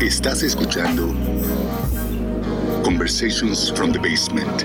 Estás escuchando Conversations from the Basement.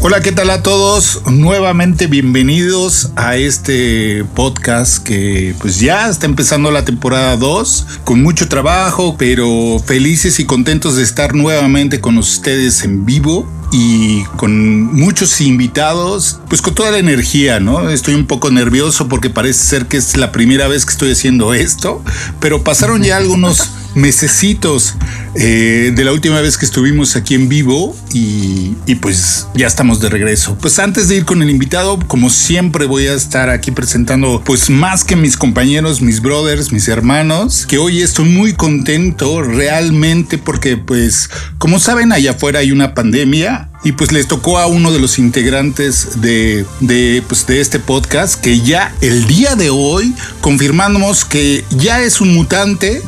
Hola, ¿qué tal a todos? Nuevamente bienvenidos a este podcast que pues ya está empezando la temporada 2 con mucho trabajo, pero felices y contentos de estar nuevamente con ustedes en vivo y con muchos invitados, pues con toda la energía, ¿no? Estoy un poco nervioso porque parece ser que es la primera vez que estoy haciendo esto, pero pasaron ya algunos mesecitos eh, de la última vez que estuvimos aquí en vivo y, pues ya estamos de regreso. Pues antes de ir con el invitado, como siempre voy a estar aquí presentando pues más que mis compañeros, mis brothers, mis hermanos, que hoy estoy muy contento realmente porque pues como saben allá afuera hay una pandemia y pues les tocó a uno de los integrantes de, de, pues de este podcast que ya el día de hoy confirmamos que ya es un mutante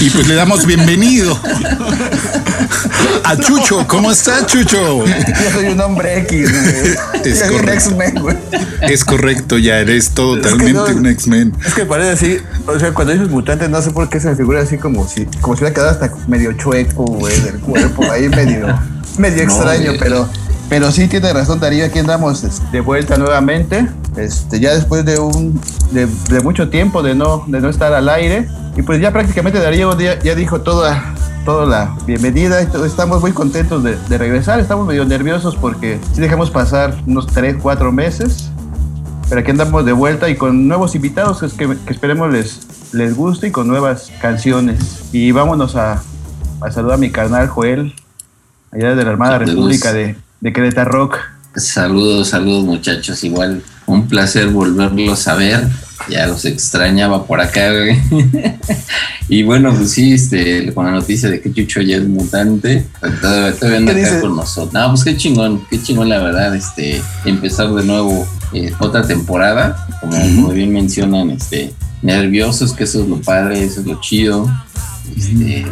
y pues le damos bienvenido a Chucho. ¿Cómo está, Chucho? Yo soy un hombre X, güey. Es Soy un correcto. X-Men, güey. Es correcto, ya eres totalmente no- un X-Men. Es que parece así, o sea, cuando dices mutante, no sé por qué se me figura así como si, como si hubiera quedado hasta medio chueco, güey, del cuerpo, ahí medio, medio extraño, güey. pero, pero sí tiene razón Darío, aquí andamos este, de vuelta nuevamente, este, ya después de un, de, de mucho tiempo de no, de no estar al aire, y pues ya prácticamente Darío ya, ya dijo toda, toda la bienvenida, estamos muy contentos de, de regresar, estamos medio nerviosos porque sí dejamos pasar unos 3, 4 meses, pero aquí andamos de vuelta y con nuevos invitados que, que- esperemos les, les guste y con nuevas canciones. Y vámonos a, a saludar a mi carnal Joel, allá de la Armada. República de, de Querétaro Rock. Saludos, saludos muchachos. Igual un placer volverlos a ver. Ya los extrañaba por acá, güey. y bueno, pues sí, este, con la noticia de que Chucho ya es mutante, pues, todavía, todavía anda ¿Qué acá dice? con nosotros. No, pues qué chingón, qué chingón la verdad, este, empezar de nuevo eh, otra temporada, como, como bien mencionan, este, nerviosos, que eso es lo padre, eso es lo chido. Este,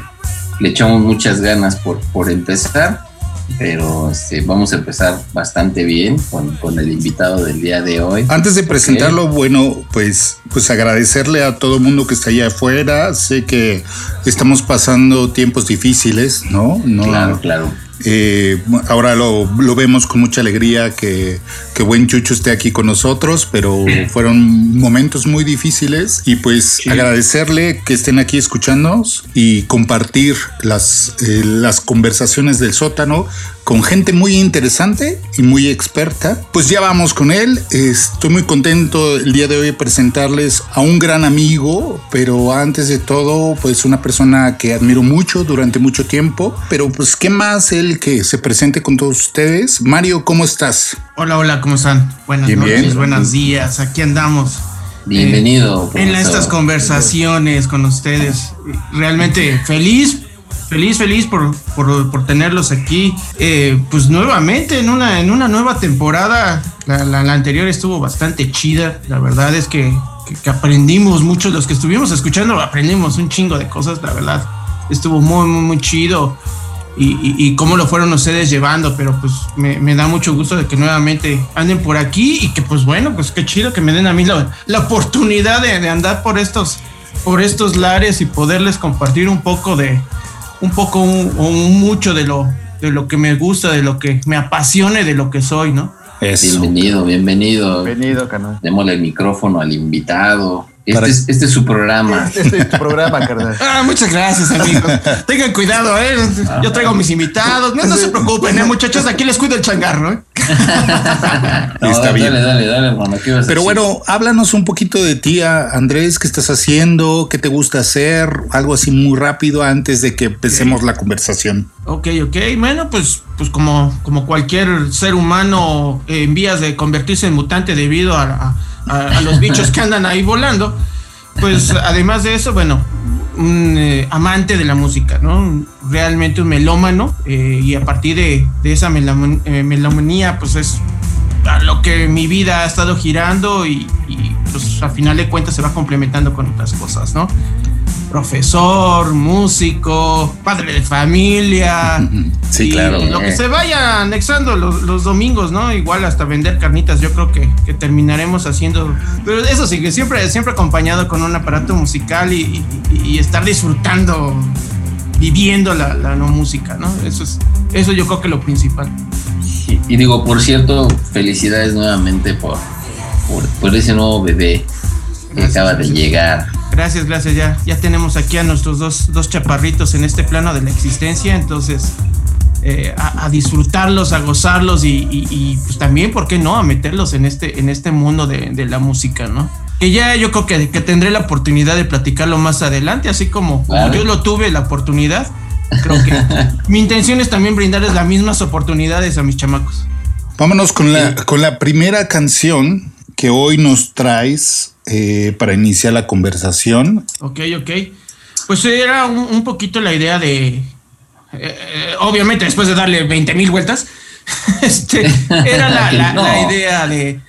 le echamos muchas ganas por, por empezar pero este, vamos a empezar bastante bien con, con el invitado del día de hoy. Antes de presentarlo, bueno, pues, pues agradecerle a todo el mundo que está allá afuera. Sé que estamos pasando tiempos difíciles, ¿no? no Claro, claro. Eh, ahora lo, lo vemos con mucha alegría que, que buen Chucho esté aquí con nosotros, pero fueron momentos muy difíciles y pues agradecerle que estén aquí escuchándonos y compartir las, eh, las conversaciones del sótano con gente muy interesante y muy experta. Pues ya vamos con él. Estoy muy contento el día de hoy presentarles a un gran amigo, pero antes de todo, pues una persona que admiro mucho durante mucho tiempo. Pero pues, ¿qué más él que se presente con todos ustedes? Mario, ¿cómo estás? Hola, hola, ¿cómo están? Buenas Bien, noches, bien. buenos días. Aquí andamos. Bienvenido. Eh, en profesor. estas conversaciones con ustedes. Realmente feliz, feliz, feliz por, por, por tenerlos aquí. Eh, pues nuevamente en una, en una nueva temporada. La, la- la anterior estuvo bastante chida. La verdad es que, que- que aprendimos mucho. Los que estuvimos escuchando aprendimos un chingo de cosas. La verdad estuvo muy, muy, muy chido. Y, y- y cómo lo fueron ustedes llevando, pero pues me, me da mucho gusto de que nuevamente anden por aquí y que pues bueno, pues qué chido que me den a mí la, la oportunidad de, de andar por estos, por estos lares y poderles compartir un poco de, un poco un- o un mucho de lo, de lo que me gusta, de lo que me apasione, de lo que soy, ¿no? Eso. Bienvenido, bienvenido. Bienvenido, carnal. Démosle el micrófono al invitado. Este, Para- es, este es su programa. Este, este es tu programa, carnal. Ah, muchas gracias, amigos. Tengan cuidado, ¿eh? Yo traigo mis invitados. No, no se preocupen, ¿eh, muchachos? Aquí les cuido el changarro, ¿eh? No, Está dale, bien. dale, dale, hermano. ¿qué ibas a Pero bueno, háblanos un poquito de ti, a- Andrés, qué estás haciendo, qué te gusta hacer, algo así muy rápido antes de que empecemos la conversación. Ok, ok. Bueno, pues, pues como, como cualquier ser humano en vías de convertirse en mutante debido a, a- a los bichos que andan ahí volando, pues además de eso, bueno, un eh, amante de la música, ¿no? Realmente un melómano eh, y a partir de, de esa eh, melomanía, pues es a lo que mi vida ha estado girando y, y, pues a final de cuentas se va complementando con otras cosas, ¿no? Profesor, músico, padre de familia. Sí, y claro. Lo que se vaya anexando los, los domingos, ¿no? Igual hasta vender carnitas, yo creo que, que, terminaremos haciendo. Pero eso sí, que siempre, siempre acompañado con un aparato musical y, y, y estar disfrutando, viviendo la, la, no música, ¿no? Eso es, eso yo creo que lo principal. Y, y digo, por cierto, felicidades nuevamente por, por, por ese nuevo bebé que gracias, acaba de llegar. Gracias, gracias. Ya, ya tenemos aquí a nuestros dos, dos chaparritos en este plano de la existencia, entonces eh, a, a, disfrutarlos, a gozarlos y, y, y, pues también, ¿por qué no? A meterlos en este, en este mundo de, de la música, ¿no? Que ya yo creo que, que, tendré la oportunidad de platicarlo más adelante, así como, como yo lo tuve la oportunidad. Creo que mi intención es también brindarles las mismas oportunidades a mis chamacos. Vámonos con la, con la primera canción que hoy nos traes eh, para iniciar la conversación. Ok, ok. Pues era un, un poquito la idea de. Eh, obviamente, después de darle 20 mil vueltas, este, era la, la, no. la idea de,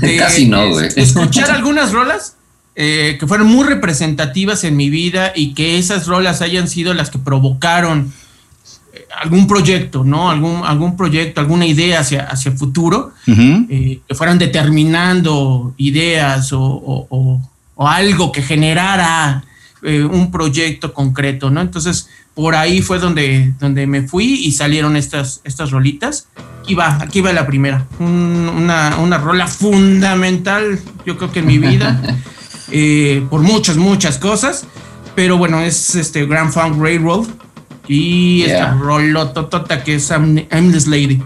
de, Casi no, güey. escuchar algunas rolas eh, que fueron muy representativas en mi vida y que esas rolas hayan sido las que provocaron eh, algún proyecto, ¿no? Algún, algún proyecto, alguna idea hacia, hacia el futuro, uh -huh. eh, que fueran determinando ideas o, o, o, o algo que generara eh, un proyecto concreto, ¿no? Entonces, por ahí fue donde, donde me fui y salieron estas, estas rolitas. Aquí va, aquí va la primera. Un, una, una rola fundamental, yo creo que en mi vida, eh, por muchas, muchas cosas. Pero bueno, es este Grand Funk Railroad y yeah. esta rolototota que es Aimless Lady.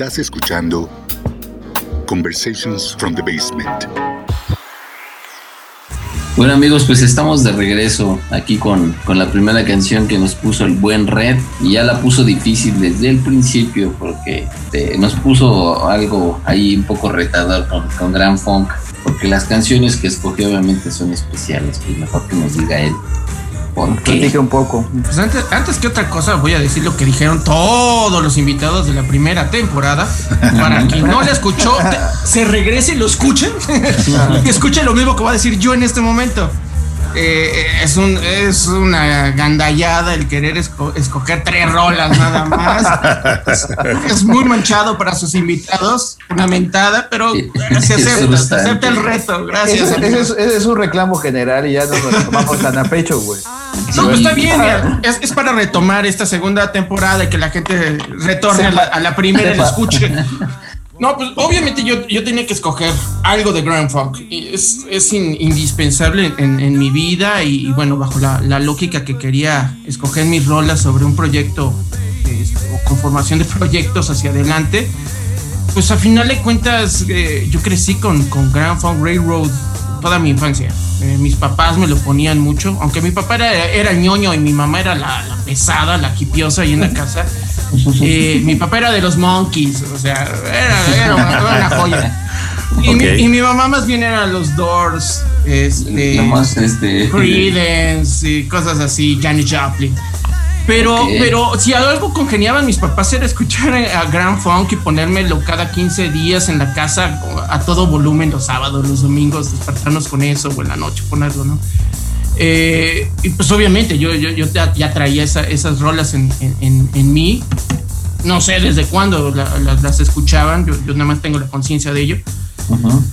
Estás escuchando Conversations from the Basement. Bueno amigos, pues estamos de regreso aquí con, con, la primera canción que nos puso el buen Red y ya la puso difícil desde el principio porque este, nos puso algo ahí un poco retador con, con Grand Funk porque las canciones que escogió obviamente son especiales, pues mejor que nos diga él. Platique un poco. Pues antes, antes que otra cosa, voy a decir lo que dijeron todos los invitados de la primera temporada. Para quien no la escuchó, se regrese y lo escuchen. que escuchen lo mismo que voy a decir yo en este momento. Eh, es, un, es una gandallada el querer escoger tres rolas nada más. es, muy manchado para sus invitados, una mentada, pero se acepta, se acepta el reto. Gracias. Ese es, un reclamo general y ya nos lo tomamos tan a pecho, güey. No, pues está bien, es, es, para retomar esta segunda temporada y que la gente retorne a la, a la primera y la escuche. No, pues obviamente yo, yo tenía que escoger algo de Grand Funk. Es, es indispensable en, mi vida y, bueno, bajo la, lógica que quería escoger mis rolas sobre un proyecto este, o conformación de proyectos hacia adelante. Pues a final de cuentas eh, yo crecí con, con Grand Funk Railroad toda mi infancia. Eh, mis papás me lo ponían mucho, aunque mi papá era, era ñoño y mi mamá era la, pesada, la quipiosa ahí en la casa. Eh, mi papá era de los Monkeys, o sea, era, una, joya. Y, mi, mamá más bien era los Doors, este, este, Creedence y cosas así, Janis Joplin. Pero, pero si algo congeniaban mis papás era escuchar a Grand Funk y ponérmelo cada 15 días en la casa a todo volumen los sábados, los domingos, despertarnos con eso o en la noche ponerlo, ¿no? Eh, y pues obviamente yo, yo, ya, traía esas rolas en, en, en, mí. No sé desde cuándo las escuchaban, yo, yo nada más tengo la conciencia de ello.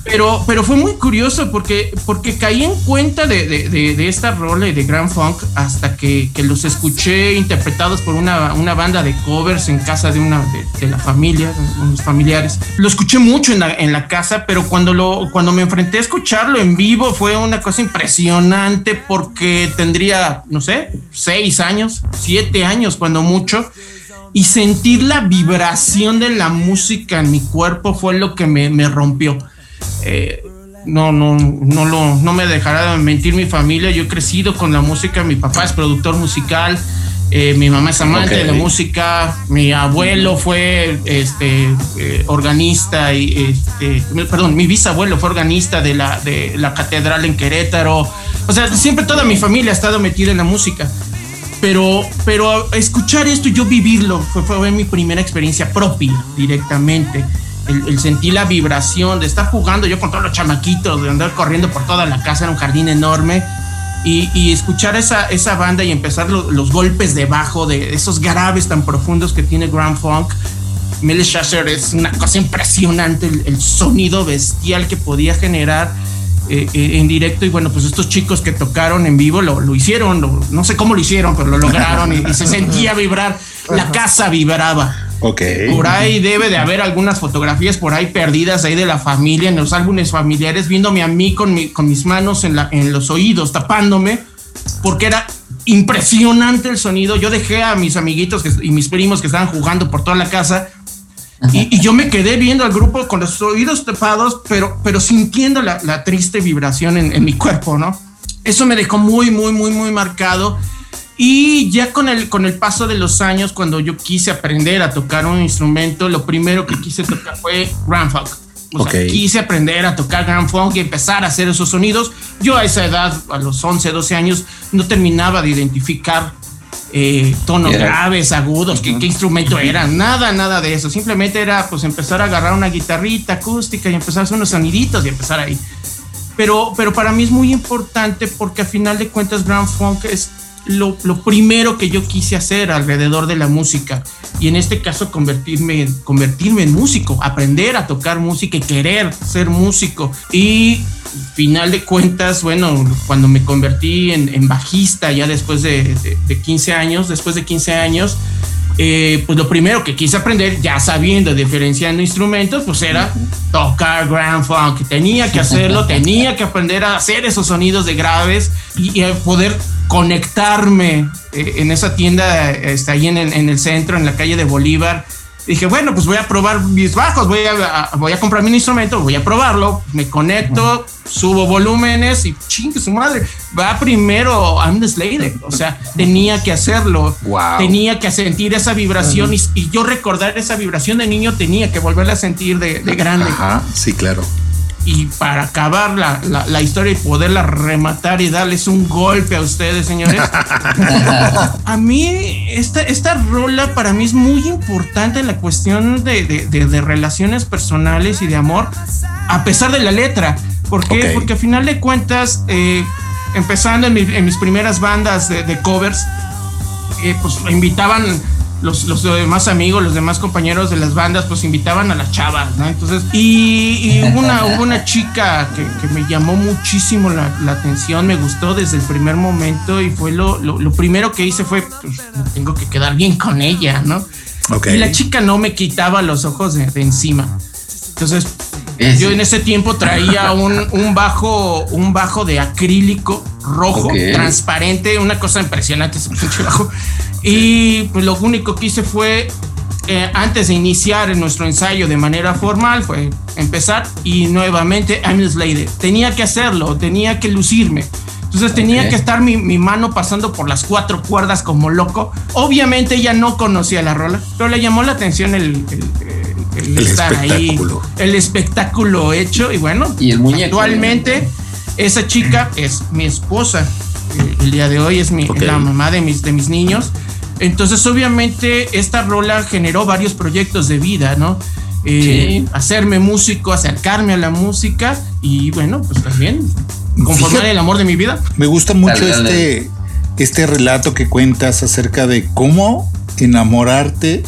Pero, pero fue muy curioso porque, porque caí en cuenta de, de, de, esta rola y de Grand Funk hasta que, que, los escuché interpretados por una, una, banda de covers en casa de una de, la familia, unos familiares. Lo escuché mucho en la, en la casa, pero cuando, lo, cuando me enfrenté a escucharlo en vivo fue una cosa impresionante porque tendría, no sé, seis años, siete años cuando mucho y sentir la vibración de la música en mi cuerpo fue lo que me, me rompió. Eh, no, no, no, lo, no me dejará mentir mi familia. Yo he crecido con la música. Mi papá es productor musical. Eh, mi mamá es amante de la música. Mi abuelo fue este, eh, organista y este, perdón, mi bisabuelo fue organista de la, de la catedral en Querétaro. O sea, siempre toda mi familia ha estado metida en la música pero, pero escuchar esto y yo vivirlo fue, fue mi primera experiencia propia directamente. El, sentir la vibración de estar jugando yo con todos los chamaquitos, de andar corriendo por toda la casa, en un jardín enorme. Y, escuchar esa, esa banda y empezar los golpes de bajo de esos graves tan profundos que tiene Grand Funk. Mel Shasher es una cosa impresionante, el, el sonido bestial que podía generar eh, eh, en directo y bueno, pues estos chicos que tocaron en vivo lo, lo hicieron, no sé cómo lo hicieron, pero lo lograron y, se sentía vibrar, la casa vibraba. Ok. Por ahí debe de haber algunas fotografías por ahí perdidas ahí de la familia, en los álbumes familiares, viéndome a mí con, mi, con mis manos en, la, en los oídos, tapándome, porque era impresionante el sonido. Yo dejé a mis amiguitos y mis primos que estaban jugando por toda la casa y, yo me quedé viendo al grupo con los oídos tapados, pero, pero sintiendo la, la triste vibración en, en, mi cuerpo, ¿no? Eso me dejó muy, muy, muy, muy marcado. Y ya con el, con el paso de los años, cuando yo quise aprender a tocar un instrumento, lo primero que quise tocar fue Grand Funk. O sea, quise aprender a tocar Grand Funk y empezar a hacer esos sonidos. Yo a esa edad, a los 11, 12 años, no terminaba de identificar eh, tonos graves, agudos, ¿qué, instrumento era, nada, nada de eso. Simplemente era pues empezar a agarrar una guitarrita acústica y empezar a hacer unos soniditos y empezar ahí. Pero, pero para mí es muy importante porque a final de cuentas Grand Funk es lo, lo, primero que yo quise hacer alrededor de la música y en este caso convertirme, convertirme en músico, aprender a tocar música y querer ser músico. Y final de cuentas, bueno, cuando me convertí en, bajista ya después de, 15 años, después de 15 años, eh, pues lo primero que quise aprender, ya sabiendo, diferenciando instrumentos, pues era tocar Grand Funk. Tenía que hacerlo, tenía que aprender a hacer esos sonidos de graves y, poder conectarme eh, en esa tienda, está ahí en el, en el centro, en la calle de Bolívar dije, bueno, pues voy a probar mis bajos, voy a, voy a comprar mi instrumento, voy a probarlo, me conecto, subo volúmenes y chingue su madre. Va primero I'm the Slayer. O sea, tenía que hacerlo. Tenía que sentir esa vibración y, yo recordar esa vibración de niño tenía que volverla a sentir de, de grande. Ajá, sí, claro y para acabar la, la, historia y poderla rematar y darles un golpe a ustedes, señores. a mí, esta, esta rola para mí es muy importante en la cuestión de, de, de, relaciones personales y de amor, a pesar de la letra. ¿Por qué? Porque a final de cuentas, eh, empezando en, en, mis primeras bandas de, covers, eh, pues invitaban los, los, demás amigos, los demás compañeros de las bandas, pues invitaban a las chavas, ¿no? Entonces, y, hubo, una, una chica que, que me llamó muchísimo la, la, atención, me gustó desde el primer momento y fue lo, lo, lo primero que hice fue, pues, tengo que quedar bien con ella, ¿no? Y la chica no me quitaba los ojos de, encima. Entonces, yo en ese tiempo traía un, un, bajo, un bajo de acrílico rojo, transparente, una cosa impresionante ese pinche bajo. Y pues lo único que hice fue, eh, antes de iniciar nuestro ensayo de manera formal, fue empezar y nuevamente I'm Slater. Tenía que hacerlo, tenía que lucirme. Entonces tenía que estar mi, mi, mano pasando por las cuatro cuerdas como loco. Obviamente ella no conocía la rola, pero le llamó la atención el, el, estar ahí, el espectáculo hecho. Y bueno, ¿Y el actualmente esa chica es mi esposa. El, día de hoy es mi, la mamá de mis, de mis niños. Entonces, obviamente, esta rola generó varios proyectos de vida, ¿no? Eh, hacerme músico, acercarme a la música y bueno, pues también conformar el amor de mi vida. Me gusta mucho este, este relato que cuentas acerca de cómo enamorarte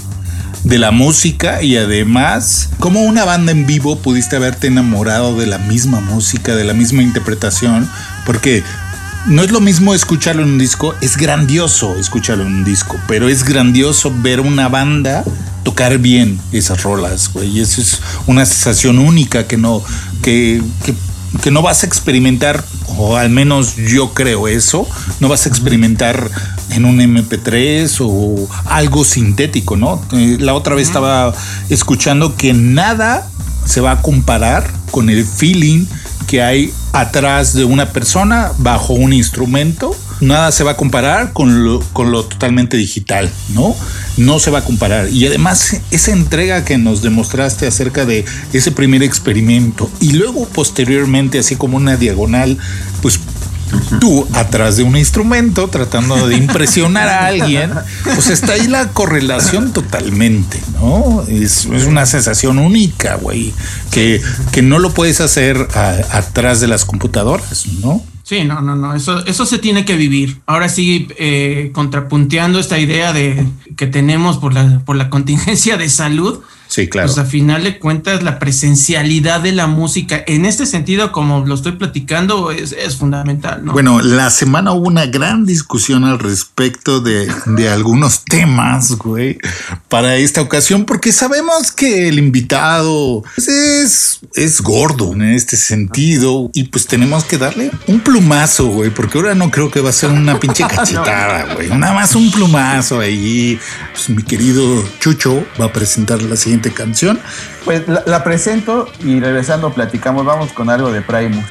de la música y además cómo una banda en vivo pudiste haberte enamorado de la misma música, de la misma interpretación, porque no es lo mismo escucharlo en un disco, es grandioso escucharlo en un disco, pero es grandioso ver una banda tocar bien esas rolas, güey. Y eso es una sensación única que no, que, que, no vas a experimentar, o al menos yo creo eso, no vas a experimentar en un MP3 o algo sintético, ¿no? Eh, la otra vez estaba escuchando que nada se va a comparar con el feeling que hay atrás de una persona bajo un instrumento. Nada se va a comparar con lo, con lo totalmente digital, ¿no? No se va a comparar. Y además esa entrega que nos demostraste acerca de ese primer experimento y luego posteriormente así como una diagonal, pues tú atrás de un instrumento tratando de impresionar a alguien, pues está ahí la correlación totalmente, ¿no? Es, una sensación única, güey, que, que no lo puedes hacer atrás de las computadoras, ¿no? Sí, no, no, no, eso, eso se tiene que vivir. Ahora sí, eh, contrapunteando esta idea de que tenemos por la, por la contingencia de salud, Sí, claro. Pues a final de cuentas, la presencialidad de la música, en este sentido, como lo estoy platicando, es, fundamental. ¿no? Bueno, la semana hubo una gran discusión al respecto de, de algunos temas, güey, para esta ocasión, porque sabemos que el invitado pues, es, es gordo en este sentido y pues tenemos que darle un plumazo, güey, porque ahora no creo que va a ser una pinche cachetada, güey. Nada más un plumazo ahí. Pues mi querido Chucho va a presentar la siguiente canción. Pues la, presento y regresando platicamos, vamos con algo de Primus.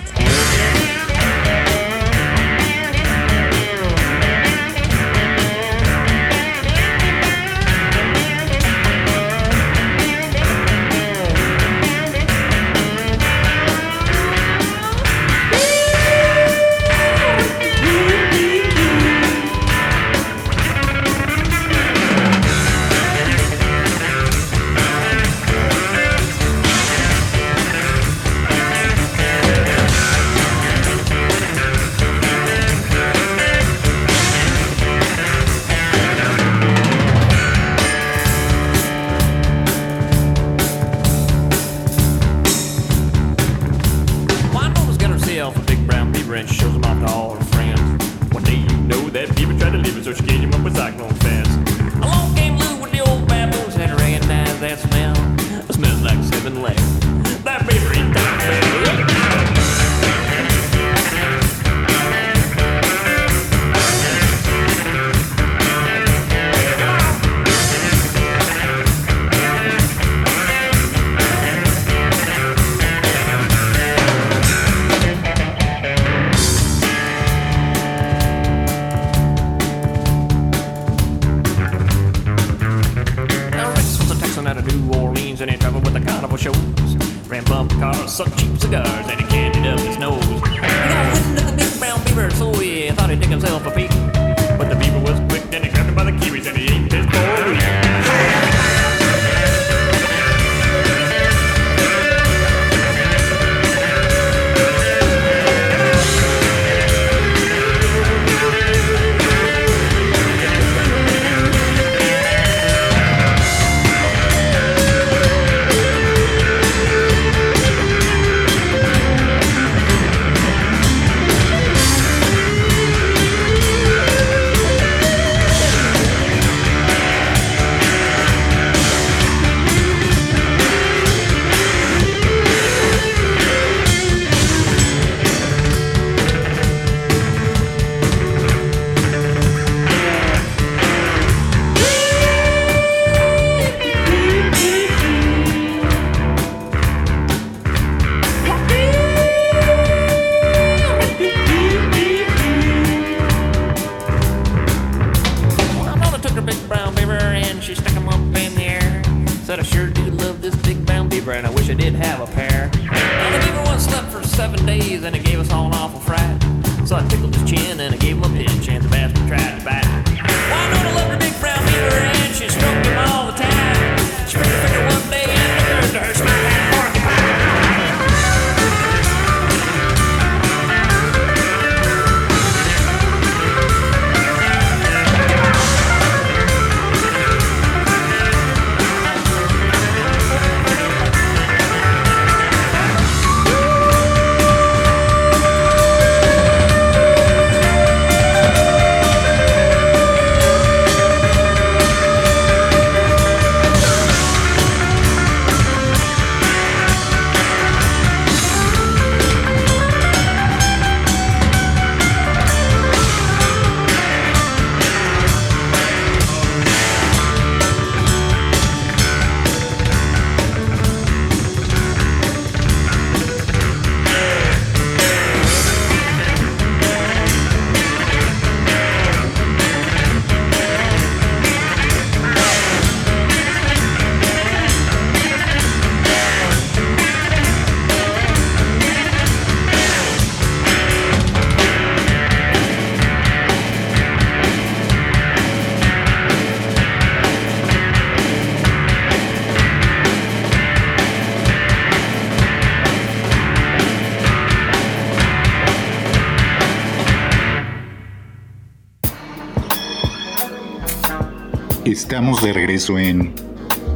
Estamos de regreso en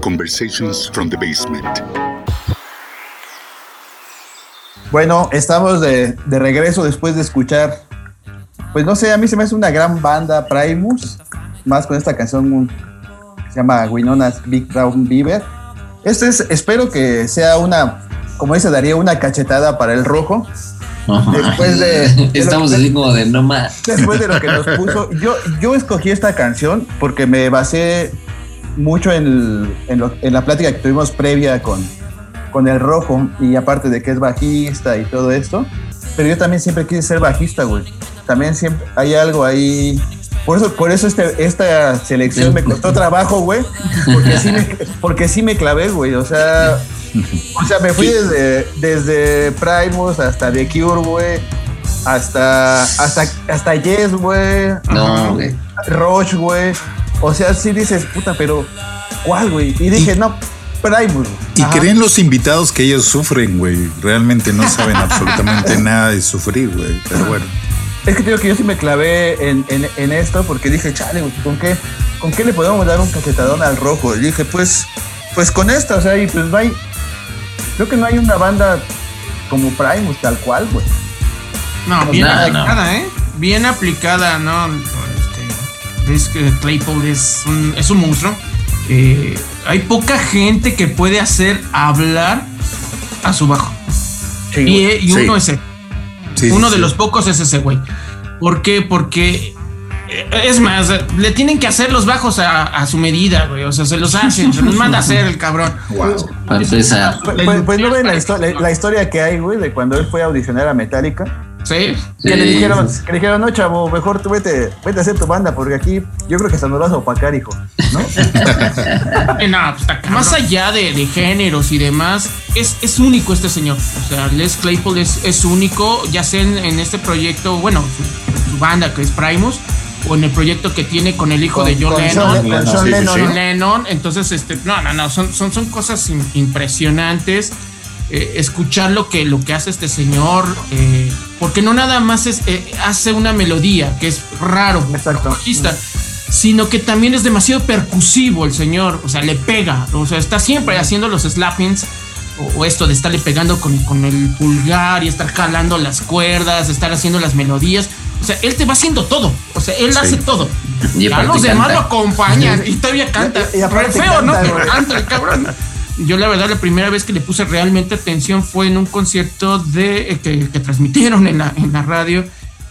Conversations from the Basement. Bueno, estamos de, de regreso después de escuchar, pues no sé, a mí se me hace una gran banda Primus, más con esta canción que se llama Winona's Big Brown Beaver. Esto es, espero que sea una, como dice Darío, una cachetada para el rojo. Después de- Estamos así como de no más. Después de lo que nos puso, yo, yo escogí esta canción porque me basé mucho en, en lo- en la plática que tuvimos previa con, con el rojo y aparte de que es bajista y todo esto, pero yo también siempre quise ser bajista, güey. También siempre hay algo ahí. Por eso, por eso este, esta selección me costó trabajo, güey, porque sí porque sí me clavé, güey. O sea, o sea, me fui desde, desde Primus hasta The Cure, güey, hasta, hasta, hasta Yes, güey. No, güey. Roche, güey. O sea, sí dices, puta, pero ¿cuál, güey? Y dije, no, Primus. Y Ajá. creen los invitados que ellos sufren, güey. Realmente no saben absolutamente nada de sufrir, güey. Pero bueno. Es que digo que yo sí me clavé en, en- en esto porque dije, chale, güey, ¿con qué, ¿con qué le podemos dar un cachetadón al rojo? Y dije, pues, pues con esta, o sea, y pues no hay, creo que no hay una banda como Primus tal cual, güey. No, bien No, no. aplicada, ¿eh? Bien aplicada, ¿no? Este, es que Claypool es un, es un monstruo. Eh, hay poca gente que puede hacer hablar a su bajo. Sí, Y, y uno Sí. es él. Sí, Uno sí, de los pocos es ese güey. ¿Por qué? Porque. Eh, Es más, le tienen que hacer los bajos a, a su medida, güey. O sea, se los hacen, se los manda a hacer el cabrón. Para empezar. Pues, pues- pues no ven la, histo- la- la historia que hay, güey, de cuando él fue a audicionar a Metallica. Sí. Que le dijeron, que le dijeron, no, chavo, mejor tú vete, vete a hacer tu banda, porque aquí yo creo que hasta nos vas a opacar, hijo. ¿No? Eh, no, pues. Más allá de, de géneros y demás, es, es único este señor. O sea, Les Claypool es, es único, ya sea en, en este proyecto, bueno, su, su banda que es Primus, o en el proyecto que tiene con el hijo Con- de John con Lennon. Con Sean Sí, sí, Lennon, sí. ¿no? Lennon. Entonces, este, no, no, no, son, son, son cosas im- impresionantes. eh, escuchar lo que, lo que hace este señor, eh, porque no nada más es, eh, hace una melodía, que es raro, bajista, sino que también es demasiado percusivo el señor, o sea, le pega, o sea, está siempre haciendo los slappings. O, o esto de estarle pegando con, con el pulgar y estar jalando las cuerdas, estar haciendo las melodías. O sea, él te va haciendo todo. O sea, él Sí. hace todo. Y Ya aparte los demás canta. lo acompañan y todavía canta. Y- y aparte feo, ¿no? Pero canta el cabrón. Yo la verdad la primera vez que le puse realmente atención fue en un concierto de eh, que, que transmitieron en la, en la radio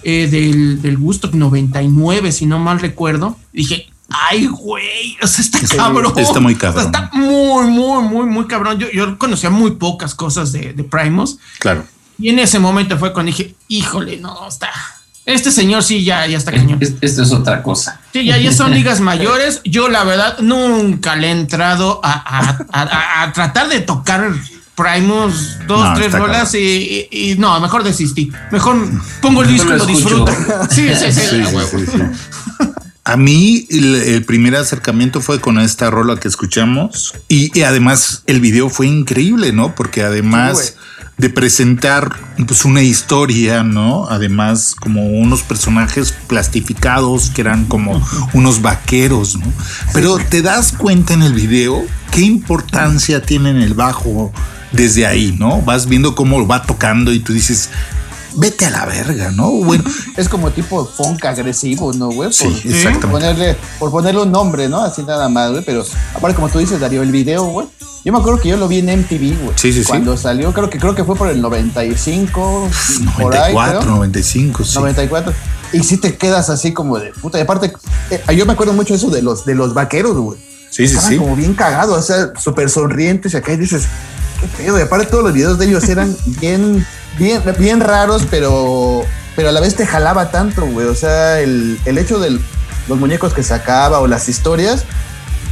eh, del, del Woodstock 99, si no mal recuerdo. Dije, ay, güey, o sea, está cabrón. está muy O sea, cabrón. está muy, muy, muy, muy cabrón. Yo, yo conocía muy pocas cosas de, de Primus. Claro. Y en ese momento fue cuando dije, híjole, no, está. Este señor sí ya, ya está cañón. Es- Esto es otra cosa. Sí, ya, ya son ligas mayores. Yo, la verdad, nunca le he entrado a, a- a- a tratar de tocar Primus dos, No, tres rolas y, y- y no, mejor desistí. Mejor pongo el disco y lo disfruto. Sí, sí, sí. Sí, a sí, sí, sí. A mí el, el primer acercamiento fue con esta rola que escuchamos y, y además el video fue increíble, ¿no? Porque además de presentar pues una historia, ¿no? Además como unos personajes plastificados que eran como unos vaqueros, ¿no? Pero te das cuenta en el video qué importancia tiene en el bajo desde ahí, ¿no? Vas viendo cómo va tocando y tú dices, vete a la verga, ¿no? Bueno, Es como tipo funk agresivo, ¿no, güey? Sí, Por- exactamente. Por ponerle, por ponerle un nombre, ¿no? Así nada más, güey. Pero aparte, como tú dices, Darío, el video, güey. Yo me acuerdo que yo lo vi en MTV, güey. Sí, sí, sí. Cuando salió, creo que creo que fue por el 95, por ahí, 94, creo. 95, sí. 94. Y si te quedas así como de puta. Y aparte, eh, yo me acuerdo mucho eso de los, de los vaqueros, güey. Sí, sí, sí. como bien cagados, o sea, súper sonrientes. Y acá y dices, qué pedo. Y aparte, todos los videos de ellos eran bien, bien, bien raros, pero, pero a la vez te jalaba tanto, güey. O sea, el, el hecho de los muñecos que sacaba o las historias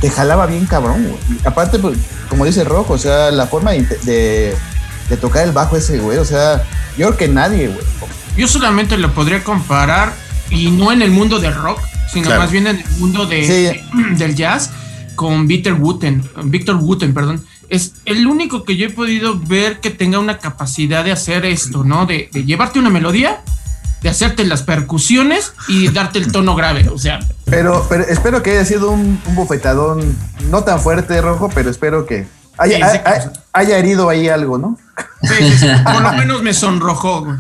te jalaba bien cabrón, güey. Aparte, pues, como dice Rojo, o sea, la forma de, de, de tocar el bajo ese, güey. O sea, yo creo que nadie, güey. Yo solamente lo podría comparar, y no en el mundo del rock, sino Claro. más bien en el mundo de, del jazz, con Victor Wooten, Victor Wooten, perdón. Es el único que yo he podido ver que tenga una capacidad de hacer esto, ¿no? De, de llevarte una melodía, de hacerte las percusiones y darte el tono grave. O sea, Pero, pero espero que haya sido un, un bofetadón no tan fuerte, Rojo, pero espero que haya, Sí, sí, ha- ha- haya herido ahí algo, ¿no? sí, por lo menos me sonrojó. güey.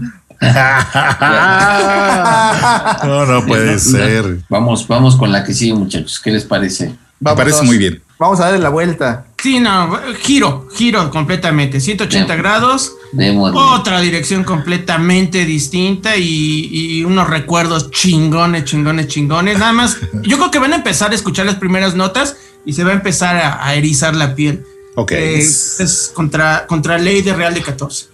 No, no puede ser. Vamos, vamos con la que sigue, muchachos. ¿Qué les parece? Me parece muy bien. Vamos a darle la vuelta. Sí, no, giro, giro completamente, 180 Bien. grados. Otra dirección completamente distinta y, y unos recuerdos chingones, chingones, chingones. Nada más, yo creo que van a empezar a escuchar las primeras notas y se va a empezar a, a erizar la piel. Ok. Eh, es contra, contra ley de Real de 14.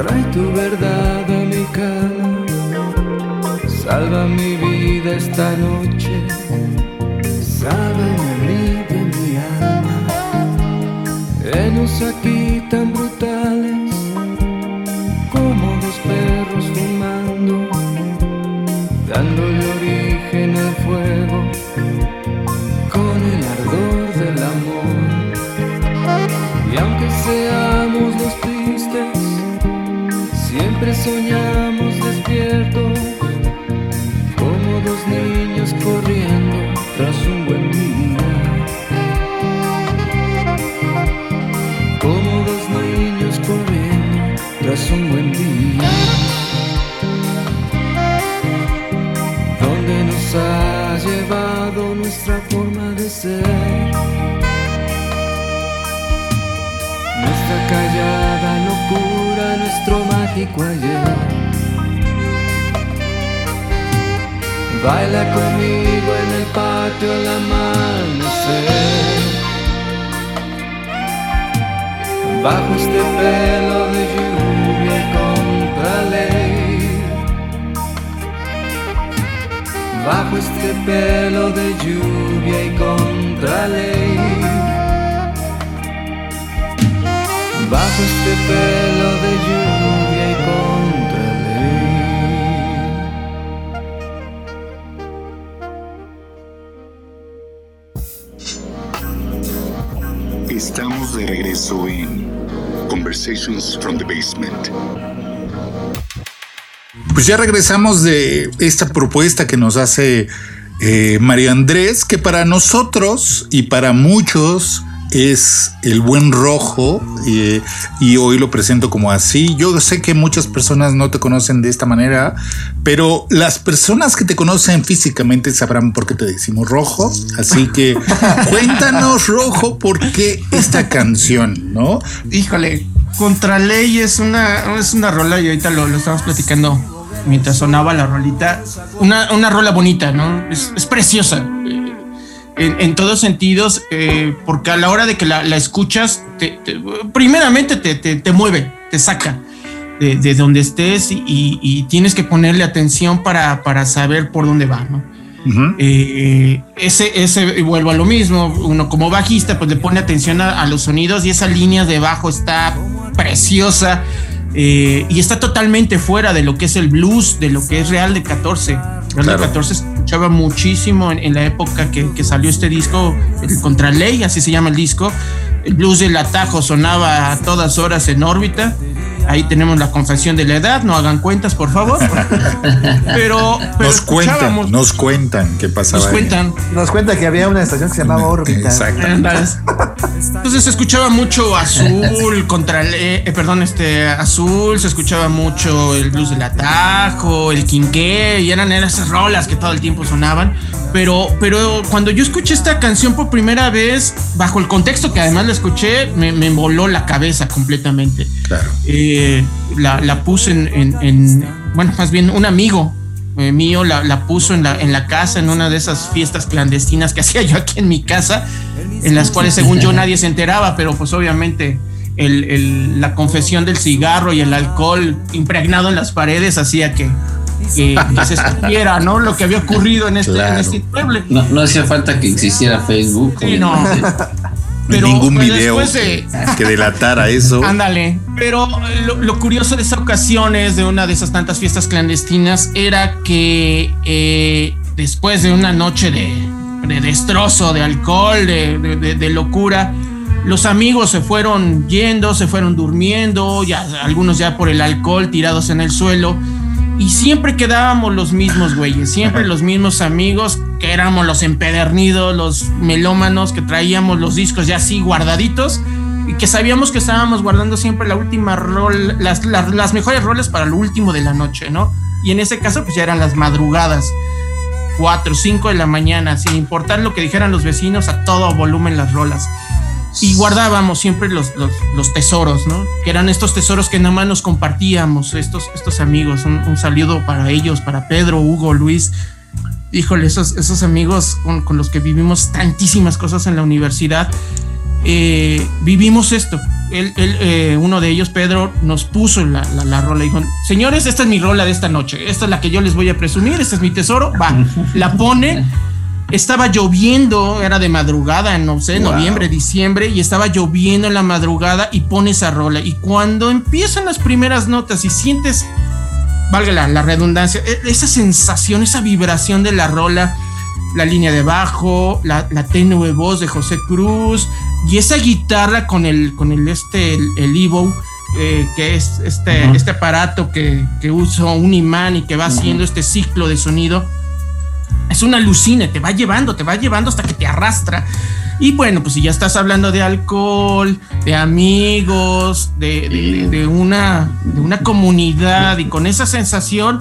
Trae tu verdad a mi cama, salva mi vida esta noche, Callada locura, nuestro mágico ayer. Baila conmigo en el patio al amanecer. Bajo este pelo de lluvia contra ley. Bajo este pelo de lluvia y contra ley. Este pelo de lluvia y contra ley. Estamos de regreso en Conversations from the Basement. Pues ya regresamos de esta propuesta que nos hace eh, María Andrés, que para nosotros y para muchos es el buen rojo eh, y hoy lo presento como así. Yo sé que muchas personas no te conocen de esta manera, pero las personas que te conocen físicamente sabrán por qué te decimos rojo. Así que cuéntanos rojo por qué esta canción, ¿no? Híjole, Contraley es una, es una rola y ahorita lo, lo estamos platicando mientras sonaba la rolita. Una, una rola bonita, ¿no? Es, es preciosa. En, en todos sentidos, eh, porque a la hora de que la, la escuchas, te- te- primeramente te, te- mueve, te saca de, de donde estés y, y- tienes que ponerle atención para, para saber por dónde va, ¿no? Ujú. Eh, ese, ese, y vuelvo a lo mismo, uno como bajista pues le pone atención a, a los sonidos y esa línea de bajo está preciosa eh, y está totalmente fuera de lo que es el blues, de lo que es Real de 14. Real Claro. de 14 se escuchaba muchísimo en, la época que, salió este disco, el Contraley, así se llama el disco. El blues del atajo sonaba a todas horas en órbita. Ahí tenemos la confesión de la edad, no hagan cuentas, por favor. pero, pero Nos cuentan, nos cuentan qué pasaba. nos ahí. cuentan. Nos cuenta que había una estación que se llamaba Órbita. Exacto. Entonces se escuchaba mucho azul contra el, eh, perdón, este azul, se escuchaba mucho el blues del atajo, el quinqué, y eran esas rolas que todo el tiempo sonaban. Pero, pero cuando yo escuché esta canción por primera vez, bajo el contexto que además la escuché, me, me voló la cabeza completamente. Claro. Eh, la, la puse en, en- en- bueno, más bien un amigo eh, mío la, la puso en la, en la casa, en una de esas fiestas clandestinas que hacía yo aquí en mi casa, en las cuales según yo nadie se enteraba, pero pues obviamente el- el- la confesión del cigarro y el alcohol impregnado en las paredes hacía que, que- que se supiera, ¿no? Lo que había ocurrido en este, Claro. en este. No, no hacía falta que existiera Facebook. Sí, no. Pero, Ningún video de- que delatara eso. Ándale. Pero lo, lo curioso de esa ocasión es de una de esas tantas fiestas clandestinas era que eh, después de una noche de, de destrozo, de alcohol, de, de- de locura. Los amigos se fueron yendo, se fueron durmiendo, ya, algunos ya por el alcohol tirados en el suelo. Y siempre quedábamos los mismos güeyes, siempre los mismos amigos, que éramos los empedernidos, los melómanos, que traíamos los discos ya así guardaditos y que sabíamos que estábamos guardando siempre la última rol, las, las, las mejores roles para lo último de la noche, ¿no? Y en ese caso, pues ya eran las madrugadas, 4, 5 de la mañana, sin importar lo que dijeran los vecinos, a todo volumen las rolas. Y guardábamos siempre los, los, los tesoros, ¿no? Que eran estos tesoros que nada más nos compartíamos, estos, estos amigos. Un, un saludo para ellos, para Pedro, Hugo, Luis. Híjole, esos, esos amigos con, con los que vivimos tantísimas cosas en la universidad. eh, vivimos esto. Él, él, eh, uno de ellos, Pedro, nos puso la, la, la rola. Dijo: Señores, esta es mi rola de esta noche. Esta es la que yo les voy a presumir. Este es mi tesoro. Va, la pone. Estaba lloviendo, era de madrugada, no sé, Wow. noviembre, diciembre, y estaba lloviendo en la madrugada y pone esa rola. Y cuando empiezan las primeras notas y sientes, valga la, la redundancia, e- esa sensación, esa vibración de la rola, la línea de bajo, la, la tenue voz de José Cruz y esa guitarra con el, con el este, el, el Evo, eh, que es este, este aparato que, que usa un imán y que va haciendo este ciclo de sonido. Es una alucine, te va llevando, te va llevando hasta que te arrastra. Y bueno, pues si ya estás hablando de alcohol, de amigos, de, de- de una, de una comunidad y con esa sensación,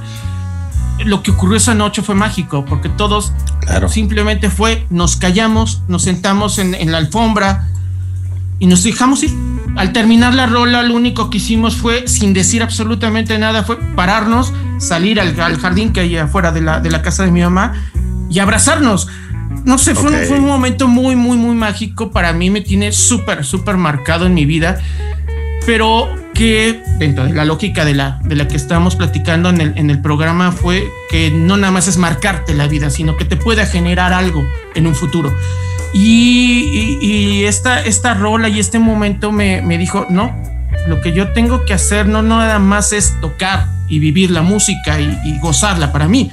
lo que ocurrió esa noche fue mágico, porque todos Claro. simplemente fue, nos callamos, nos sentamos en, en la alfombra y nos dejamos ir. Al terminar la rola, lo único que hicimos fue, sin decir absolutamente nada, fue pararnos, salir al, al jardín que hay afuera de la, de la casa de mi mamá y abrazarnos. No sé, fue, un- Ok. fue un momento muy, muy, muy mágico. Para mí me tiene súper, súper marcado en mi vida pero que dentro de la lógica de la, de la que estábamos platicando en el, en el programa fue que no nada más es marcarte la vida, sino que te pueda generar algo en un futuro. Y, y- y esta, esta rola y este momento me, me dijo, no, lo que yo tengo que hacer no nada más es tocar y vivir la música y, y gozarla para mí,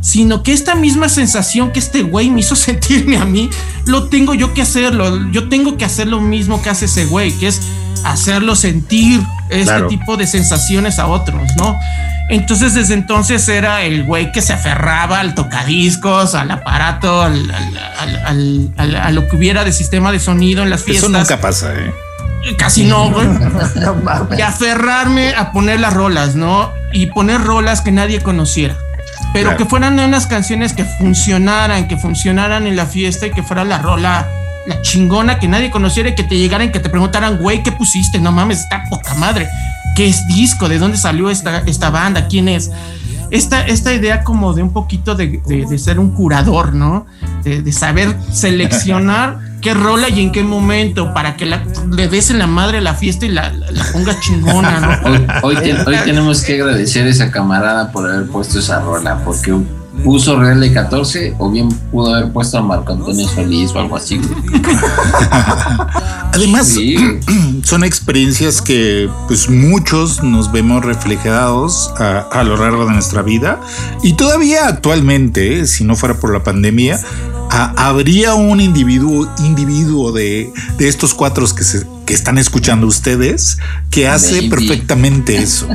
sino que esta misma sensación que este güey me hizo sentirme a mí, lo tengo yo que hacerlo. Yo tengo que hacer lo mismo que hace ese güey, que es hacerlo sentir este Claro. tipo de sensaciones a otros, ¿no? Entonces desde entonces era el güey que se aferraba al tocadiscos, al aparato, al, al- al- al- al- a lo que hubiera de sistema de sonido en las Eso fiestas. nunca pasa, ¿eh? Casi no, güey. No mames. Y aferrarme a poner las rolas, ¿no? Y poner rolas que nadie conociera. Pero Claro. que fueran unas canciones que funcionaran, que funcionaran en la fiesta y que fuera la rola, la chingona que nadie conociera y que te llegaran, que te preguntaran, güey, ¿qué pusiste? No mames, está poca madre. ¿Qué es disco? ¿De dónde salió esta, esta banda? ¿Quién es? Esta, esta idea como de un poquito de, de- de ser un curador, ¿no? De, de saber seleccionar qué rola y en qué momento para que la, le des en la madre a la fiesta y la, la, la pongas chingona, ¿no? Hoy, hoy, te- hoy tenemos que agradecer a esa camarada por haber puesto esa rola, porque puso Real de 14 o bien pudo haber puesto a Marco Antonio Solís o algo así. Además, Sí, son experiencias que pues muchos nos vemos reflejados a, a lo largo de nuestra vida y todavía actualmente, si no fuera por la pandemia, a- habría un individuo, individuo de, de estos cuatro que, se, que están escuchando ustedes que hace Maybe. perfectamente eso.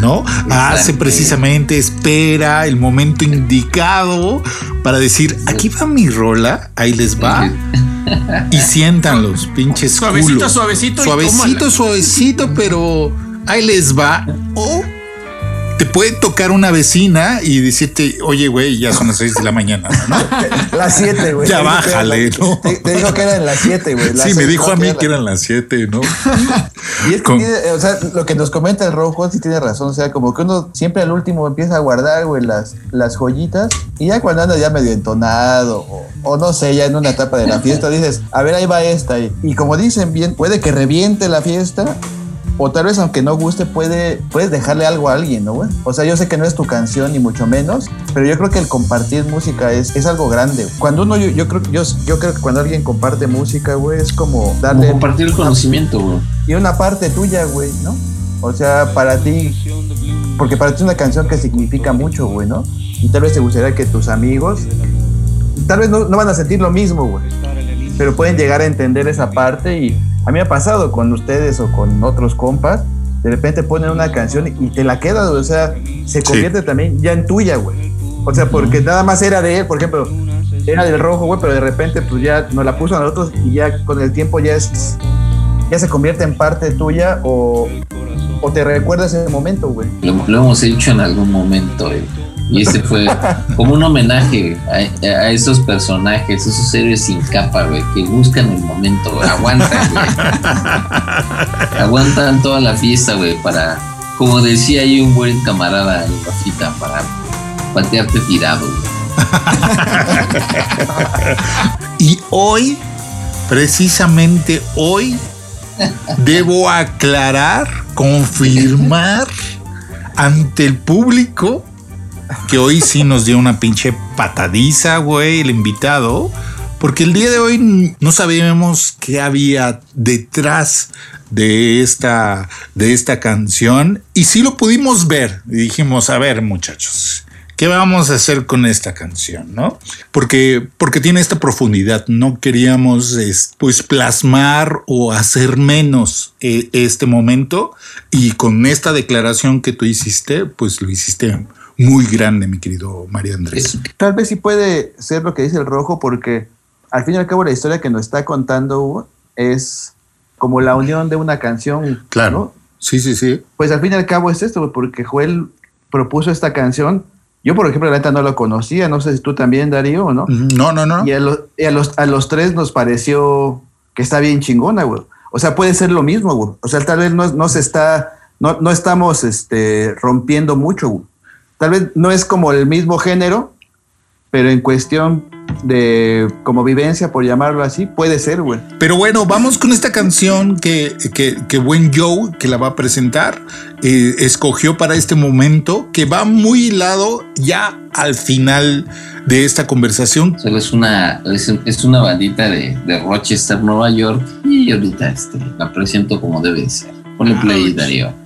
¿No? Hace precisamente, espera el momento indicado para decir, aquí va mi rola, ahí les va. Y sientan los pinches Suavecito, culos. suavecito Suavecito, suavecito, pero ahí les va. O te puede tocar una vecina y decirte, oye, güey, ya son las 6 de la mañana, ¿no? Las 7, güey. Ya bájale, ¿no? Te, te dijo que eran las 7, güey. Sí, me dijo no, a mí que eran las 7, ¿no? Y es que Con- tiene, o sea, lo que nos comenta el rojo sí tiene razón. O sea, como que uno siempre al último empieza a guardar, güey, las, las joyitas. Y ya cuando anda ya medio entonado, o, o no sé, ya en una etapa de la fiesta, dices, a ver, ahí va esta. Y, y como dicen bien, puede que reviente la fiesta. O tal vez aunque no guste, puede, puedes dejarle algo a alguien, ¿no, güey? O sea, yo sé que no es tu canción, ni mucho menos, pero yo creo que el compartir música es, es algo grande. Cuando uno, yo, yo creo, yo, yo creo que cuando alguien comparte música, güey, es como como darle compartir el conocimiento, güey. y una parte tuya, güey, ¿no? O sea, para ti, porque para ti es una canción que significa mucho, güey, ¿no? Y tal vez te gustaría que tus amigos tal vez no, no van a sentir lo mismo, güey. Pero pueden llegar a entender esa parte y a mí me ha pasado con ustedes o con otros compas, de repente ponen una canción y te la quedas, güey, o sea, se convierte también ya en tuya, güey. O sea, porque nada más era de él, por ejemplo, era del rojo, güey, pero de repente pues ya nos la puso a nosotros y ya con el tiempo ya es ya se convierte en parte tuya o, o te recuerda ese momento, güey. Lo, lo hemos hecho en algún momento, eh. Y ese fue como un homenaje a, a esos personajes, esos héroes sin capa, güey, que buscan el momento, güey, aguantan, güey. aguantan toda la fiesta, güey, para, como decía ahí un buen camarada, el Rafita, para patearte tirado, güey. Y hoy, precisamente hoy, debo aclarar, confirmar ante el público que hoy sí nos dio una pinche patadiza, güey, el invitado. Porque el día de hoy no sabíamos qué había detrás de esta, de esta canción. Y sí lo pudimos ver. Dijimos, a ver, muchachos, ¿qué vamos a hacer con esta canción? ¿No? Porque, porque tiene esta profundidad. No queríamos es, pues plasmar o hacer menos eh, este momento. Y con esta declaración que tú hiciste, pues lo hiciste muy grande, mi querido María Andrés. Tal vez sí puede ser lo que dice el rojo, porque al fin y al cabo la historia que nos está contando Hugo, es como la unión de una canción. Claro. ¿no? Sí, sí, sí. Pues al fin y al cabo es esto, porque Joel propuso esta canción. Yo, por ejemplo, la neta no lo conocía, no sé si tú también, Darío, o no. No, no, no. Y, a, lo- y a los, a los tres nos pareció que está bien chingona, güey. O sea, puede ser lo mismo, güey. O sea, tal vez no, no se está, no, no estamos este, rompiendo mucho, güey. Tal vez no es como el mismo género, pero en cuestión de como vivencia, por llamarlo así, puede ser, güey. Pero bueno, vamos con esta canción que, que, que buen Joe, que la va a presentar, eh, escogió para este momento, que va muy hilado ya al final de esta conversación. Solo es una, es, es una bandita de, de Rochester, Nueva York. Y ahorita este, la presento como debe de ser. Ponle play, Darío.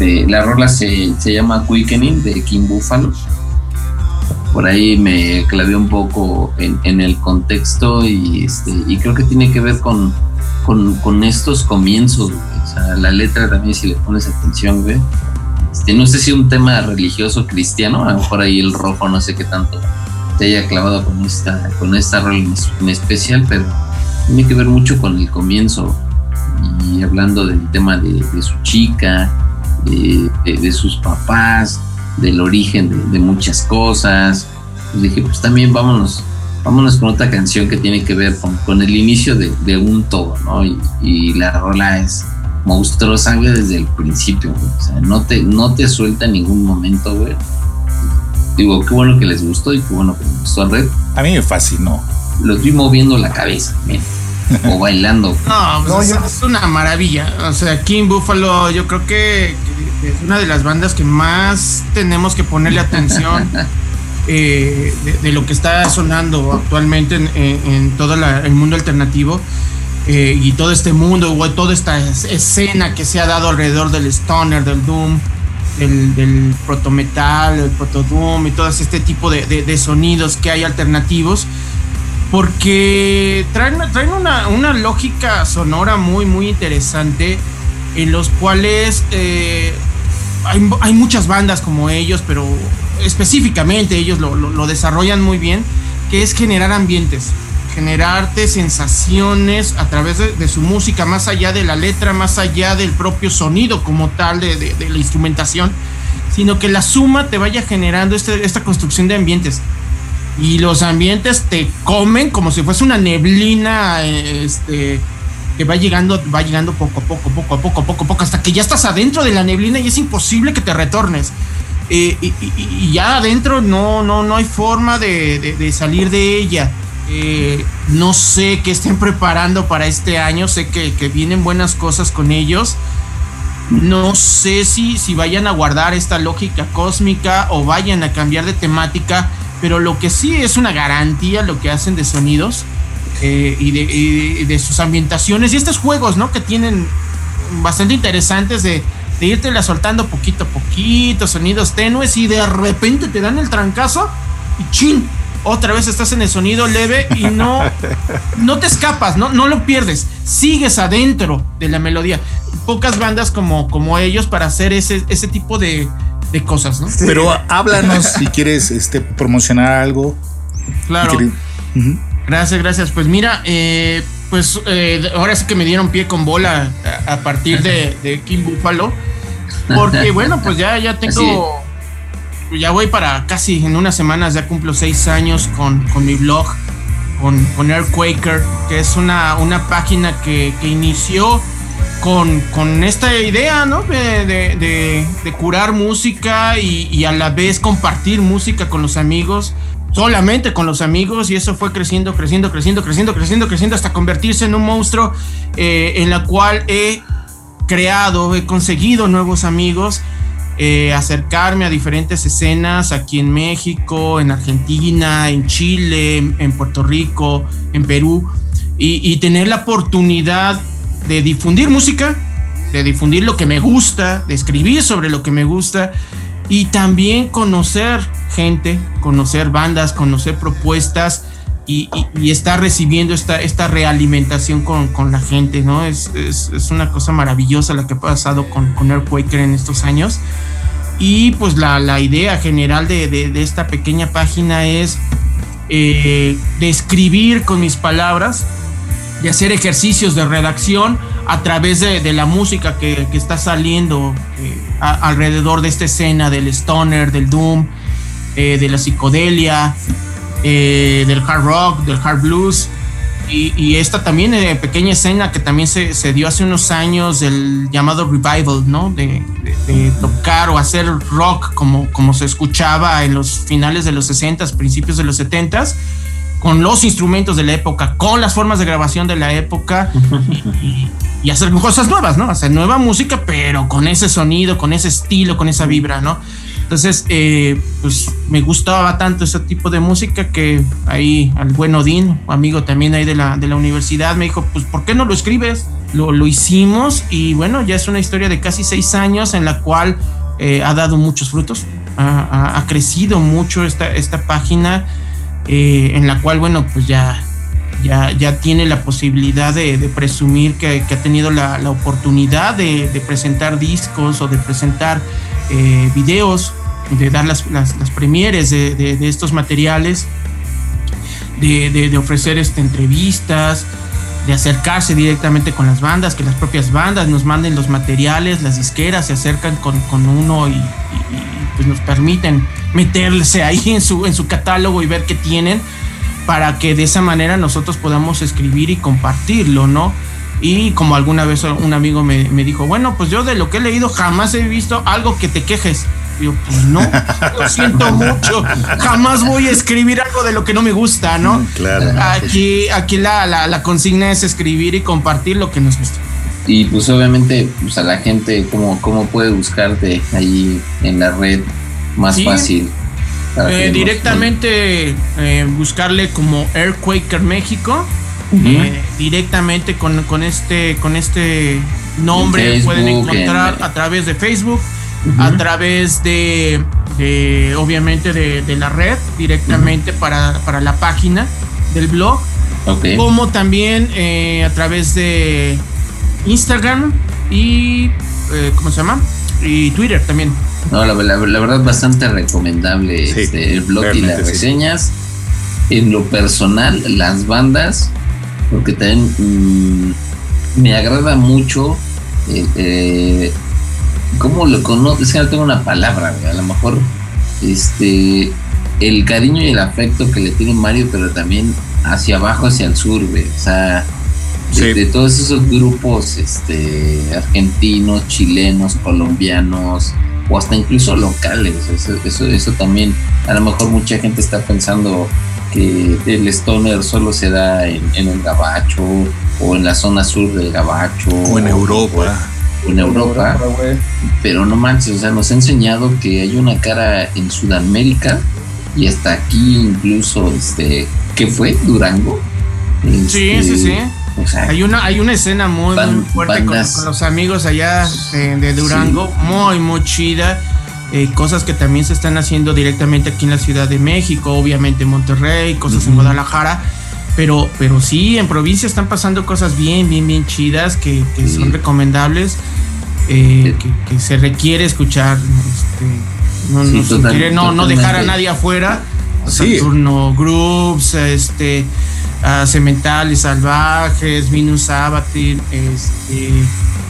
Este, la rola se, se llama Quickening de King Buffalo. Por ahí me clavé un poco en, en el contexto y, este, y creo que tiene que ver con, con, con estos comienzos. la letra también, si le pones atención, güey. Este, no sé si un tema religioso cristiano, a lo mejor ahí el rojo, no sé qué tanto te haya clavado con esta, con esta rola en, especial, pero tiene que ver mucho con el comienzo y hablando del tema de su chica, de, de- de sus papás, del origen de, de muchas cosas. Pues dije, pues también vámonos, vámonos con otra canción que tiene que ver con, con el inicio de, de un todo, ¿no? Y, y la rola es monstruosa, güey, desde el principio, güey. O sea, no te, no te suelta en ningún momento, güey. Digo, qué bueno que les gustó y qué bueno que les gustó a Red. A mí me fascinó. Los vi moviendo la cabeza, men, o bailando. No, pues No, es, yo- es una maravilla. O sea, King Buffalo, yo creo que es una de las bandas que más tenemos que ponerle atención eh, de, de lo que está sonando actualmente en, en- en todo la- el mundo alternativo. eh, y todo este mundo, güey, toda esta es- escena que se ha dado alrededor del stoner, del doom, del, del proto-metal, el proto-doom y todo este tipo de, de- de sonidos que hay alternativos porque traen, traen una, una lógica sonora muy, muy interesante en los cuales eh, hay, muchas bandas como ellos, pero específicamente ellos lo, lo- lo desarrollan muy bien, que es generar ambientes, generarte sensaciones a través de, de su música, más allá de la letra, más allá del propio sonido como tal de la instrumentación, sino que la suma te vaya generando este- esta construcción de ambientes. Y los ambientes te comen como si fuese una neblina eh, este que va llegando va llegando poco a poco poco a poco poco a poco hasta que ya estás adentro de la neblina y es imposible que te retornes. Eh, y, ya adentro no no no hay forma de, de- de salir de ella. Eh, no sé qué estén preparando para este año sé que, que vienen buenas cosas con ellos. No sé si, si vayan a guardar esta lógica cósmica o vayan a cambiar de temática, pero lo que sí es una garantía lo que hacen de sonidos eh, y, de, y de sus ambientaciones y estos juegos, ¿no? Que tienen bastante interesantes de, de irte soltando poquito a poquito, sonidos tenues y de repente te dan el trancazo y chin, otra vez estás en el sonido leve y no, no te escapas, no, no lo pierdes, sigues adentro de la melodía. Pocas bandas como, como ellos para hacer ese, ese tipo de, de cosas, ¿no? Pero háblanos si quieres este, promocionar algo. Claro. Ujú. Gracias, gracias. Pues mira, eh, pues eh, ahora sí que me dieron pie con bola a, a partir de, de King Buffalo. Porque bueno, pues ya, ya tengo. Ya voy para casi en unas semanas, ya cumplo seis años con, con mi blog, con, con Airquaker, que es una, una página que, que inició con, con esta idea, ¿no? De, de- de- de curar música y, y a la vez compartir música con los amigos, solamente con los amigos, y eso fue creciendo, creciendo, creciendo, creciendo, creciendo, creciendo, hasta convertirse en un monstruo eh, en la cual he creado, he conseguido nuevos amigos, eh, acercarme a diferentes escenas aquí en México, en Argentina, en Chile, en, Puerto Rico, en Perú, y tener la oportunidad de difundir música, de difundir lo que me gusta, de escribir sobre lo que me gusta y también conocer gente, conocer bandas, conocer propuestas y, y- y estar recibiendo esta, esta realimentación con, con la gente, ¿no? Es, es- es una cosa maravillosa la que ha pasado con, con Airquaker en estos años. Y pues la, la idea general de, de- de esta pequeña página es eh, de escribir con mis palabras, de hacer ejercicios de redacción a través de, de la música que, que está saliendo eh, a- alrededor de esta escena del stoner, del doom, eh, de la psicodelia, eh, del hard rock, del hard blues. Y, y esta también eh, pequeña escena que también se, se dio hace unos años del llamado revival, ¿no? De, de- de tocar o hacer rock como, como se escuchaba en los finales de los 60s, principios de los 70s, con los instrumentos de la época, con las formas de grabación de la época y, hacer cosas nuevas, ¿no? Hacer nueva música, pero con ese sonido, con ese estilo, con esa vibra, ¿no? Entonces, eh, pues me gustaba tanto ese tipo de música que ahí al buen Odín, amigo también ahí de la, de la universidad, me dijo, pues ¿por qué no lo escribes? Lo, lo hicimos y bueno, ya es una historia de casi seis años en la cual eh, ha dado muchos frutos, ha, ha- ha crecido mucho esta, esta página eh, en la cual, bueno, pues ya, ya, ya tiene la posibilidad de, de presumir que, que ha tenido la, la oportunidad de, de presentar discos o de presentar eh, videos, de dar las, las, las premieres de, de- estos materiales, de ofrecer este, entrevistas, de acercarse directamente con las bandas, que las propias bandas nos manden los materiales, las disqueras se acercan con, con uno y, y- y, pues nos permiten meterse ahí en su, en su catálogo y ver qué tienen para que de esa manera nosotros podamos escribir y compartirlo, ¿no? Y como alguna vez un amigo me, me dijo, bueno, pues yo de lo que he leído jamás he visto algo que te quejes. Y yo, pues no, lo siento mucho, jamás voy a escribir algo de lo que no me gusta, ¿no? Claro. Aquí, aquí la, la, la consigna es escribir y compartir lo que nos gusta. Y pues obviamente, pues a la gente, ¿cómo, cómo puede buscarte ahí en la red más Sí. fácil? Que Eh, directamente eh, buscarle como Airquaker México. eh, directamente con, con este con este nombre En pueden encontrar en- a través de Facebook, a través de, de, obviamente de, de la red, directamente para, para la página del blog, como también a través de Instagram y ¿cómo se llama? Y Twitter también. No, la, la- la verdad, bastante recomendable Sí, este, el blog y las sí. reseñas. En lo personal, las bandas, porque también mm, me agrada mucho. eh, eh, ¿Cómo lo conozco? Es que no tengo una palabra, a lo mejor este el cariño y el afecto que le tiene Mario, pero también hacia abajo, hacia el sur. O sea, de, Sí. de todos esos grupos este, argentinos, chilenos, colombianos, o hasta incluso locales. Eso, eso, eso también, a lo mejor mucha gente está pensando que el stoner solo se da en, en el gabacho o en la zona sur del gabacho O en Europa. o en Europa güey. pero no manches, o sea, nos ha enseñado que hay una cara en Sudamérica y hasta aquí incluso, este, ¿qué fue? Durango. Sí, Este, sí, sí. O Hay una, hay una escena muy, muy fuerte con, los amigos allá de, de Durango, muy, muy chida. Eh, cosas que también se están haciendo directamente aquí en la Ciudad de México, obviamente en Monterrey, cosas en Guadalajara. Pero, pero sí, en provincia están pasando cosas bien, bien, bien chidas que, que Sí. son recomendables, eh, que, que se requiere escuchar. Este, no, no, total- querer no, no dejar a nadie afuera. Saturno Groups, este, a Cementales Salvajes, Minus Sabatir, este,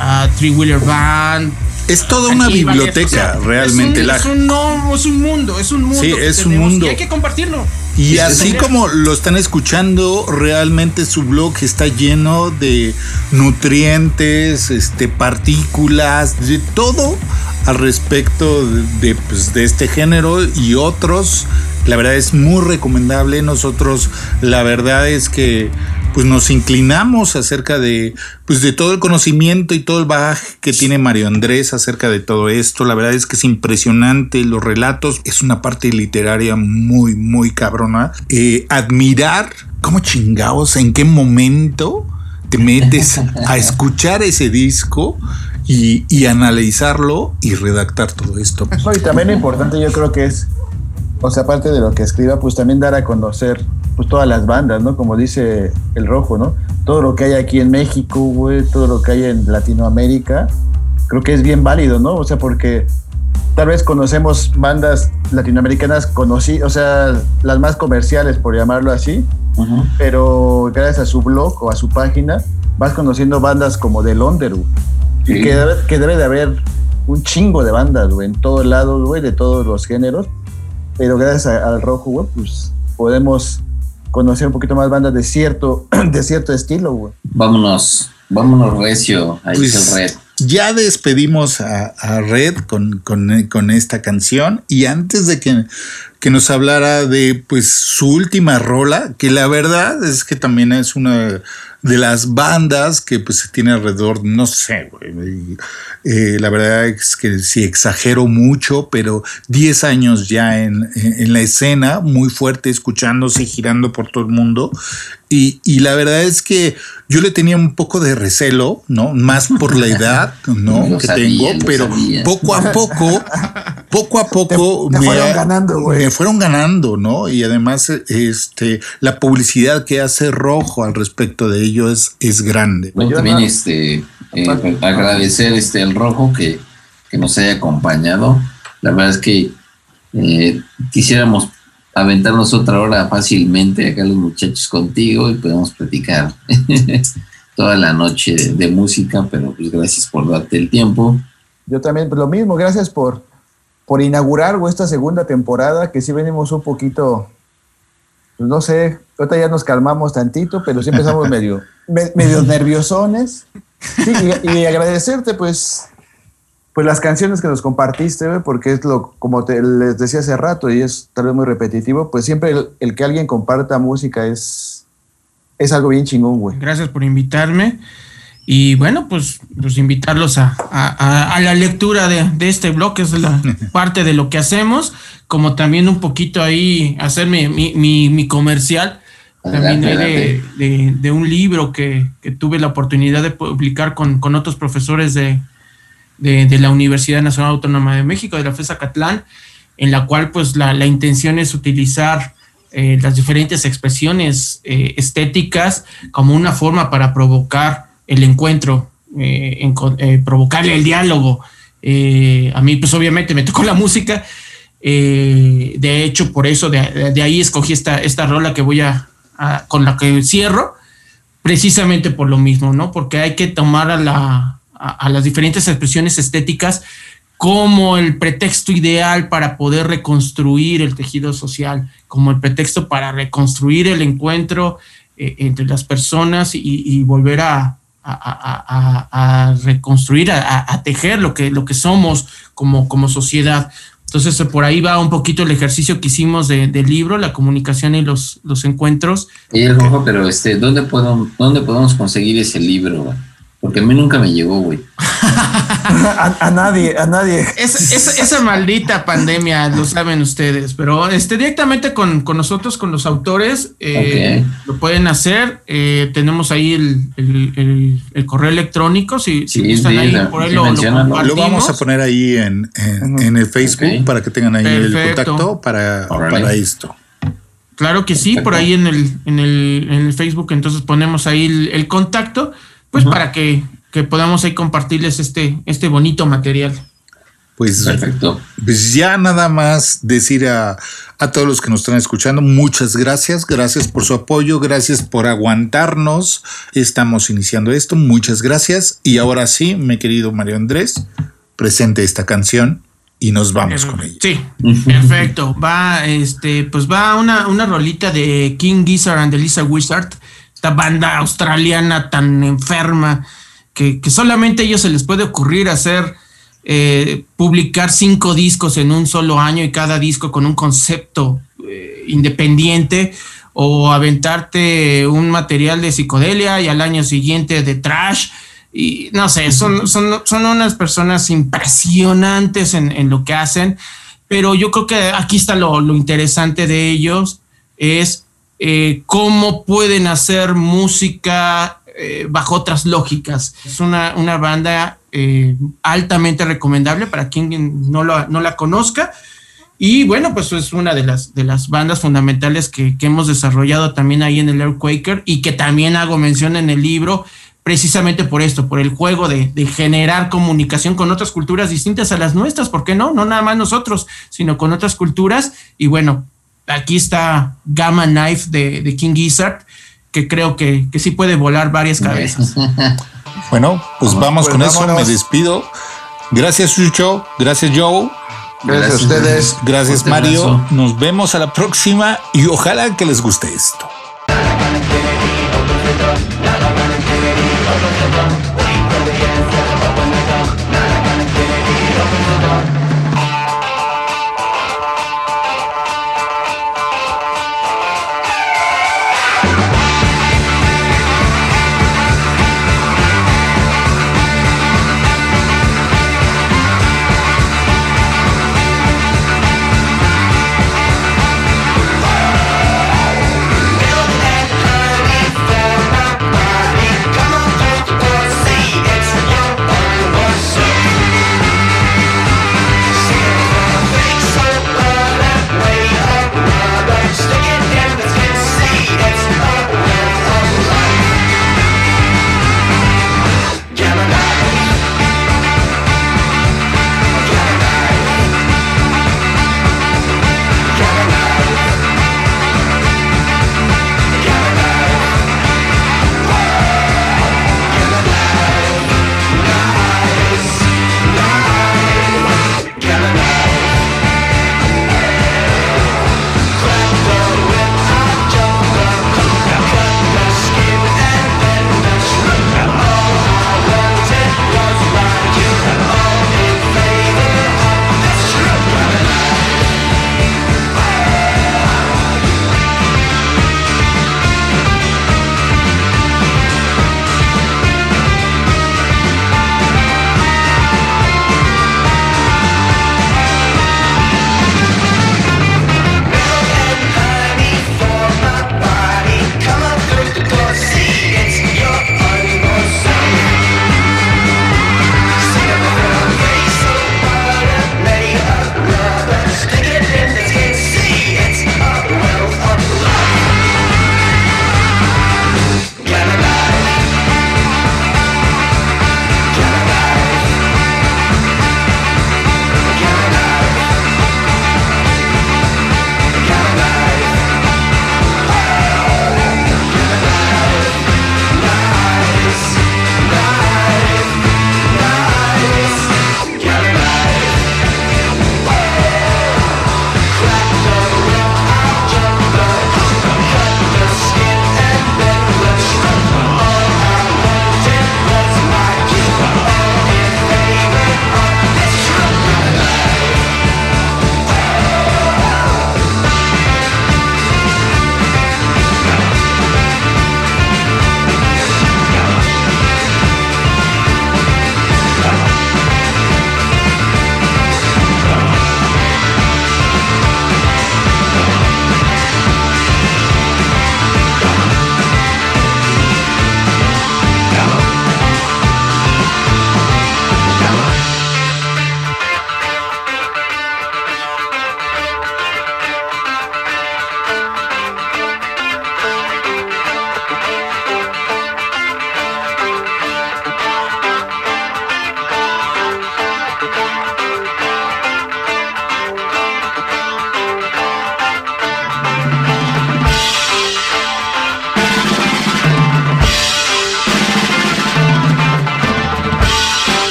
a Three Wheeler Band. Es toda una biblioteca, o sea, realmente. Es un, la- es un, no, es un mundo, es un mundo. Sí, es un mundo. Y hay que compartirlo. Y así como lo están escuchando, realmente su blog está lleno de nutrientes, este, partículas, de todo al respecto de, pues, de este género y otros. La verdad es muy recomendable. Nosotros, la verdad es que pues nos inclinamos acerca de pues de todo el conocimiento y todo el bagaje que tiene Mario Andrés acerca de todo esto. La verdad es que es impresionante los relatos, es una parte literaria muy muy cabrona. Eh, admirar cómo chingados, en qué momento te metes a escuchar ese disco y, y analizarlo y redactar todo esto. No, y también lo importante yo creo que es, o sea, aparte de lo que escriba, pues también dar a conocer pues todas las bandas, ¿no? Como dice el rojo, ¿no? Todo lo que hay aquí en México, güey, todo lo que hay en Latinoamérica, creo que es bien válido, ¿no? O sea, porque tal vez conocemos bandas latinoamericanas conocí, o sea, las más comerciales, por llamarlo así, pero gracias a su blog o a su página vas conociendo bandas como The Underwood. Sí. Y que que debe de haber un chingo de bandas, güey, en todos lados, güey, de todos los géneros. Pero gracias a- al rojo, güey, pues podemos conocer un poquito más bandas de cierto, de cierto estilo, güey. Vámonos, vámonos recio, ahí Pues, está el red. Ya despedimos a, a Red con, con- con esta canción y antes de que, que nos hablara de pues su última rola, que la verdad es que también es una de las bandas que pues se tiene alrededor, no sé, güey. Eh, la verdad es que sí exagero mucho, pero 10 años ya en, en la escena, muy fuerte, escuchándose girando por todo el mundo. Y, y, la verdad es que yo le tenía un poco de recelo, ¿no? Más por la edad, ¿no? que tengo, pero poco a poco, poco a poco te, te me, fueron ganando, güey. me fueron ganando, ¿no? Y además, este, la publicidad que hace Rojo al respecto de ello es, es grande. Bueno, también este, eh, agradecer este al Rojo que, que nos haya acompañado. La verdad es que eh, quisiéramos aventarnos otra hora fácilmente acá los muchachos contigo y podemos platicar toda la noche de, de, música, pero pues gracias por darte el tiempo. Yo también, pues lo mismo, gracias por, por inaugurar esta segunda temporada, que sí venimos un poquito, pues no sé, ahorita ya nos calmamos tantito, pero sí empezamos medio, me, medio nerviosones. Sí, y, y agradecerte, pues, pues las canciones que nos compartiste, porque es lo, como te, les decía hace rato, y es tal vez muy repetitivo, pues siempre el, el que alguien comparta música es, es algo bien chingón, güey. Gracias por invitarme. Y bueno, pues, pues invitarlos a, a, a la lectura de, de, este blog, que es la parte de lo que hacemos, como también un poquito ahí hacer mi, mi, mi, mi comercial. También de, de, de, un libro que, que, tuve la oportunidad de publicar con, con otros profesores de, de, la Universidad Nacional Autónoma de México, de la FESA Catlán, en la cual pues la, la intención es utilizar eh, las diferentes expresiones eh, estéticas como una forma para provocar el encuentro, eh, provocarle el diálogo. a mí pues obviamente me tocó la música, de hecho por eso de, de, ahí escogí esta, esta rola que voy a, a, con la que cierro, precisamente por lo mismo, ¿no? Porque hay que tomar a la, a, las diferentes expresiones estéticas como el pretexto ideal para poder reconstruir el tejido social, como el pretexto para reconstruir el encuentro eh, entre las personas y, volver a, reconstruir, a, tejer lo que, lo que somos como, como sociedad. Entonces, por ahí va un poquito el ejercicio que hicimos del de libro, la comunicación y los, los encuentros. El rojo, pero este, ¿dónde, puedo, ¿dónde podemos conseguir ese libro? Porque a mí nunca me llegó, güey. a, a, nadie, a nadie. Es, es, esa maldita pandemia, lo saben ustedes, pero este, directamente con, con nosotros, con los autores, eh, okay. lo pueden hacer. Eh, tenemos ahí el, el, el, el, correo electrónico, si, si sí, gustan sí, ahí, la, por ahí sí lo, lo, lo, vamos a poner ahí en, en, en el Facebook okay. para que tengan ahí Perfecto. el contacto para, para esto. Claro que sí, por ahí en el, en el, en el Facebook, entonces ponemos ahí el, el contacto pues uh -huh. para que, que, podamos ahí compartirles este, este bonito material. Pues, Perfecto. pues ya nada más decir a, a, todos los que nos están escuchando, muchas gracias, gracias por su apoyo, gracias por aguantarnos, estamos iniciando esto, muchas gracias y ahora sí, mi querido Mario Andrés, presente esta canción y nos vamos eh, con ella. Sí, perfecto. Va, este, pues va una, una rolita de King Gizzard and the Lisa Wizard esta banda australiana tan enferma que, que, solamente a ellos se les puede ocurrir hacer, eh, publicar cinco discos en un solo año y cada disco con un concepto eh, independiente o aventarte un material de psicodelia y al año siguiente de trash. Y no sé, son, son, son unas personas impresionantes en, en lo que hacen, pero yo creo que aquí está lo, lo interesante de ellos, es eh, cómo pueden hacer música eh, bajo otras lógicas. Es una, una banda eh, altamente recomendable para quien no, lo, no, la conozca. Y bueno, pues es una de las, de las bandas fundamentales que, que hemos desarrollado también ahí en el Airquaker y que también hago mención en el libro precisamente por esto, por el juego de, de, generar comunicación con otras culturas distintas a las nuestras, ¿por qué no? No nada más nosotros, sino con otras culturas. Y bueno, aquí está Gamma Knife de, de King Gizzard, que creo que, que, sí puede volar varias cabezas. Bueno, pues vamos pues con vámonos. eso, me despido. Gracias, Chucho. Gracias, Joe. Gracias, a ustedes. Gracias, Mario. Nos vemos a la próxima y ojalá que les guste esto.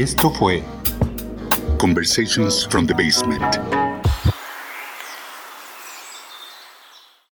Esto fue Conversations from the Basement.